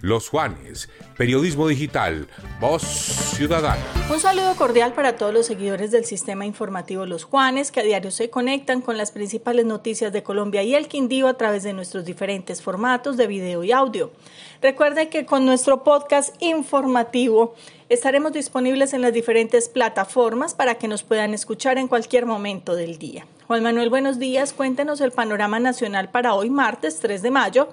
los Juanes, periodismo digital, voz ciudadana. Un saludo cordial para todos los seguidores del sistema informativo Los Juanes, que a diario se conectan con las principales noticias de Colombia y el Quindío a través de nuestros diferentes formatos de video y audio. Recuerde que con nuestro podcast informativo estaremos disponibles en las diferentes plataformas para que nos puedan escuchar en cualquier momento del día. Juan Manuel, buenos días. Cuéntenos el panorama nacional para hoy, martes 3 de mayo,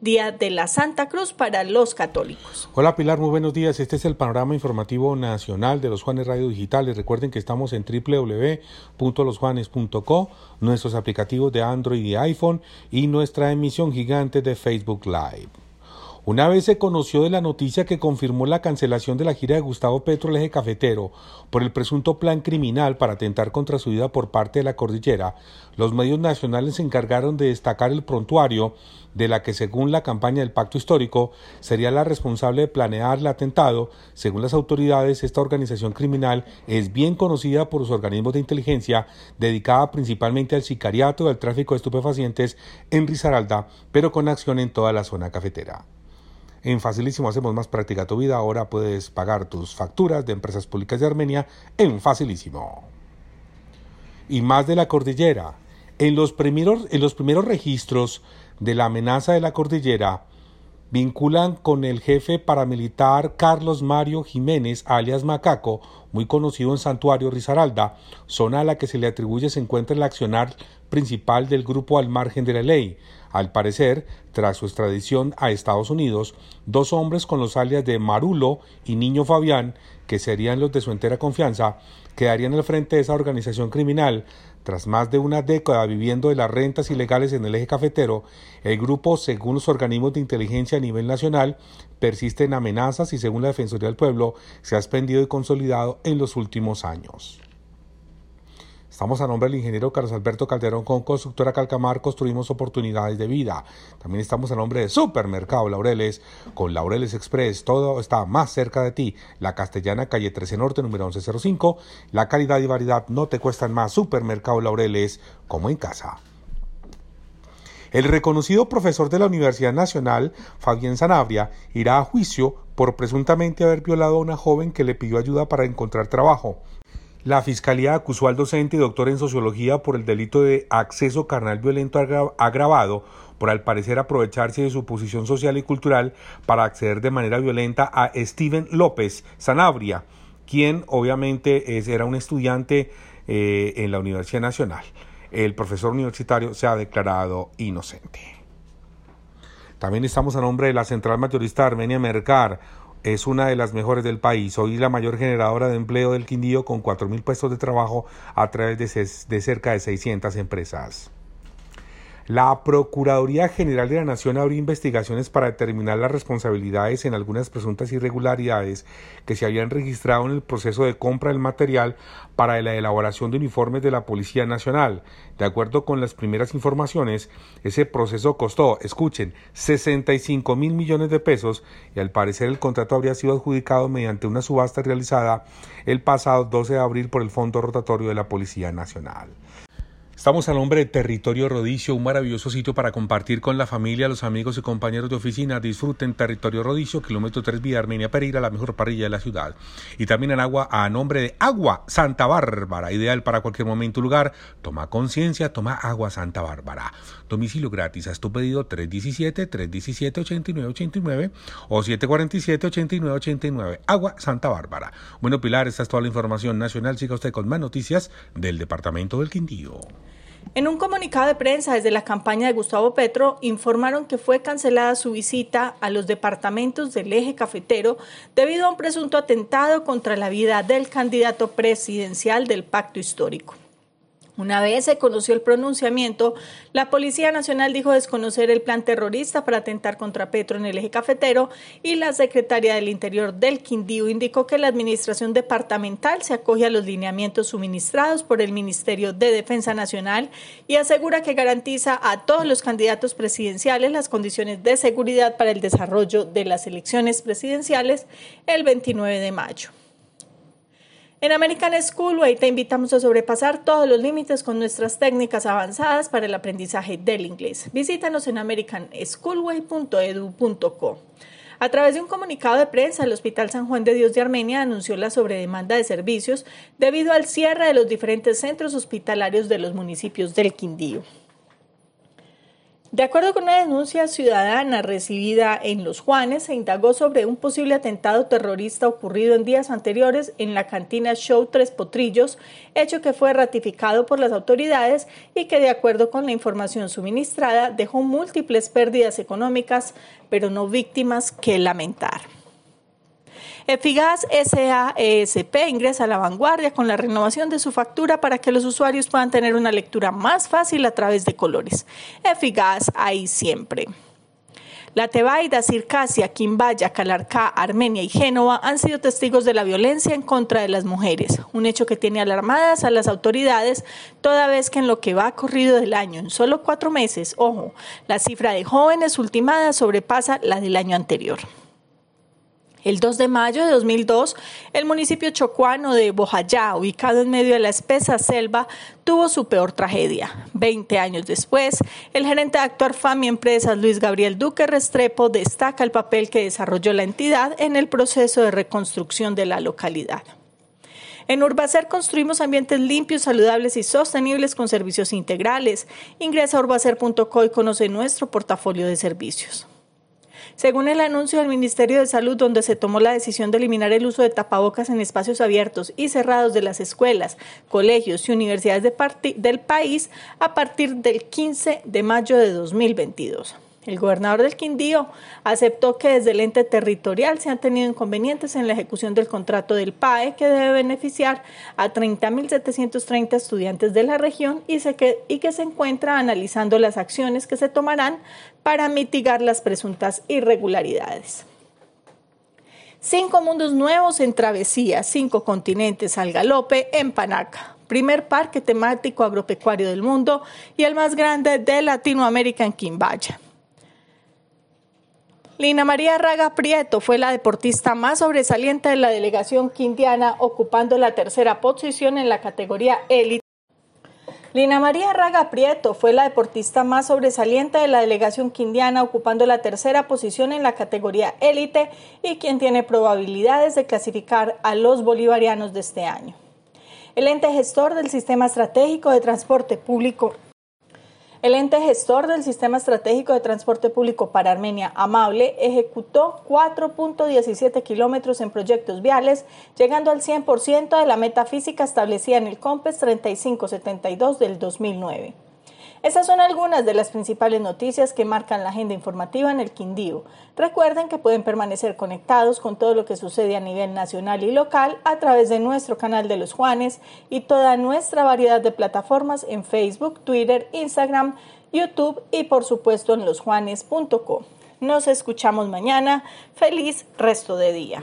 Día de la Santa Cruz para los católicos. Hola Pilar, muy buenos días. Este es el panorama informativo nacional de los Juanes Radio Digitales. Recuerden que estamos en www.losjuanes.co, nuestros aplicativos de Android y iPhone y nuestra emisión gigante de Facebook Live. Una vez se conoció de la noticia que confirmó la cancelación de la gira de Gustavo Petro eje cafetero por el presunto plan criminal para atentar contra su vida por parte de la cordillera, los medios nacionales se encargaron de destacar el prontuario de la que según la campaña del pacto histórico sería la responsable de planear el atentado. Según las autoridades, esta organización criminal es bien conocida por sus organismos de inteligencia, dedicada principalmente al sicariato y al tráfico de estupefacientes en Risaralda, pero con acción en toda la zona cafetera. En Facilísimo hacemos más práctica tu vida. Ahora puedes pagar tus facturas de empresas públicas de Armenia en Facilísimo. Y más de la cordillera. En los primeros, en los primeros registros de la amenaza de la cordillera, vinculan con el jefe paramilitar Carlos Mario Jiménez, alias Macaco, muy conocido en Santuario Risaralda, zona a la que se le atribuye se encuentra el accionar principal del grupo al margen de la ley. Al parecer, tras su extradición a Estados Unidos, dos hombres con los alias de Marulo y Niño Fabián, que serían los de su entera confianza, quedarían al frente de esa organización criminal. Tras más de una década viviendo de las rentas ilegales en el eje cafetero, el grupo, según los organismos de inteligencia a nivel nacional, persiste en amenazas y, según la Defensoría del Pueblo, se ha expendido y consolidado en los últimos años. Estamos a nombre del ingeniero Carlos Alberto Calderón con Constructora Calcamar, construimos oportunidades de vida. También estamos a nombre de Supermercado Laureles, con Laureles Express, todo está más cerca de ti. La Castellana, calle 13 Norte, número 1105. La calidad y variedad no te cuestan más. Supermercado Laureles, como en casa. El reconocido profesor de la Universidad Nacional, Fabián Sanabria, irá a juicio por presuntamente haber violado a una joven que le pidió ayuda para encontrar trabajo. La Fiscalía acusó al docente y doctor en sociología por el delito de acceso carnal violento agravado por al parecer aprovecharse de su posición social y cultural para acceder de manera violenta a Steven López Sanabria, quien obviamente era un estudiante eh, en la Universidad Nacional. El profesor universitario se ha declarado inocente. También estamos a nombre de la Central Mayorista Armenia Mercar, es una de las mejores del país. Hoy la mayor generadora de empleo del Quindío con 4.000 puestos de trabajo a través de, de cerca de 600 empresas. La Procuraduría General de la Nación abrió investigaciones para determinar las responsabilidades en algunas presuntas irregularidades que se habían registrado en el proceso de compra del material para la elaboración de uniformes de la Policía Nacional. De acuerdo con las primeras informaciones, ese proceso costó, escuchen, 65 mil millones de pesos y al parecer el contrato habría sido adjudicado mediante una subasta realizada el pasado 12 de abril por el Fondo Rotatorio de la Policía Nacional. Estamos al nombre de Territorio Rodicio, un maravilloso sitio para compartir con la familia, los amigos y compañeros de oficina. Disfruten Territorio Rodicio, kilómetro 3 vía Armenia Pereira, la mejor parrilla de la ciudad. Y también en agua a nombre de Agua Santa Bárbara, ideal para cualquier momento y lugar. Toma conciencia, toma Agua Santa Bárbara. Domicilio gratis, haz tu pedido 317-317-8989 o 747-8989. Agua Santa Bárbara. Bueno, Pilar, esta es toda la información nacional. Siga usted con más noticias del Departamento del Quindío. En un comunicado de prensa desde la campaña de Gustavo Petro informaron que fue cancelada su visita a los departamentos del eje cafetero debido a un presunto atentado contra la vida del candidato presidencial del pacto histórico. Una vez se conoció el pronunciamiento, la Policía Nacional dijo desconocer el plan terrorista para atentar contra Petro en el eje cafetero y la Secretaría del Interior del Quindío indicó que la Administración Departamental se acoge a los lineamientos suministrados por el Ministerio de Defensa Nacional y asegura que garantiza a todos los candidatos presidenciales las condiciones de seguridad para el desarrollo de las elecciones presidenciales el 29 de mayo. En American Schoolway te invitamos a sobrepasar todos los límites con nuestras técnicas avanzadas para el aprendizaje del inglés. Visítanos en americanschoolway.edu.co. A través de un comunicado de prensa, el Hospital San Juan de Dios de Armenia anunció la sobredemanda de servicios debido al cierre de los diferentes centros hospitalarios de los municipios del Quindío. De acuerdo con una denuncia ciudadana recibida en Los Juanes, se indagó sobre un posible atentado terrorista ocurrido en días anteriores en la cantina Show Tres Potrillos, hecho que fue ratificado por las autoridades y que, de acuerdo con la información suministrada, dejó múltiples pérdidas económicas, pero no víctimas que lamentar. Efigas SAESP ingresa a la vanguardia con la renovación de su factura para que los usuarios puedan tener una lectura más fácil a través de colores. Efigas ahí siempre. La Tebaida, Circasia, Quimbaya, Calarcá, Armenia y Génova han sido testigos de la violencia en contra de las mujeres, un hecho que tiene alarmadas a las autoridades, toda vez que en lo que va corrido del año, en solo cuatro meses, ojo, la cifra de jóvenes ultimadas sobrepasa la del año anterior. El 2 de mayo de 2002, el municipio chocuano de Bojayá, ubicado en medio de la espesa selva, tuvo su peor tragedia. Veinte años después, el gerente de Actuar Fami Empresas, Luis Gabriel Duque Restrepo, destaca el papel que desarrolló la entidad en el proceso de reconstrucción de la localidad. En Urbacer construimos ambientes limpios, saludables y sostenibles con servicios integrales. Ingresa a urbacer.co y conoce nuestro portafolio de servicios. Según el anuncio del Ministerio de Salud, donde se tomó la decisión de eliminar el uso de tapabocas en espacios abiertos y cerrados de las escuelas, colegios y universidades del país a partir del 15 de mayo de 2022. El gobernador del Quindío aceptó que desde el ente territorial se han tenido inconvenientes en la ejecución del contrato del PAE que debe beneficiar a 30.730 estudiantes de la región y, que, que se encuentra analizando las acciones que se tomarán para mitigar las presuntas irregularidades. Cinco mundos nuevos en travesía, cinco continentes al galope en Panaca primer parque temático agropecuario del mundo y el más grande de Latinoamérica en Quimbaya. Lina María Raga Prieto fue la deportista más sobresaliente de la delegación quindiana, ocupando la tercera posición en la categoría élite. Lina María Raga Prieto fue la deportista más sobresaliente de la delegación quindiana, ocupando la tercera posición en la categoría élite y quien tiene probabilidades de clasificar a los bolivarianos de este año. El ente gestor del Sistema Estratégico de Transporte Público el ente gestor del Sistema Estratégico de Transporte Público para Armenia, Amable, ejecutó 4.17 kilómetros en proyectos viales, llegando al 100% de la meta física establecida en el COMPES 3572 del 2009. Estas son algunas de las principales noticias que marcan la agenda informativa en el Quindío. Recuerden que pueden permanecer conectados con todo lo que sucede a nivel nacional y local a través de nuestro canal de los Juanes y toda nuestra variedad de plataformas en Facebook, Twitter, Instagram, YouTube y por supuesto en losjuanes.co. Nos escuchamos mañana. Feliz resto de día.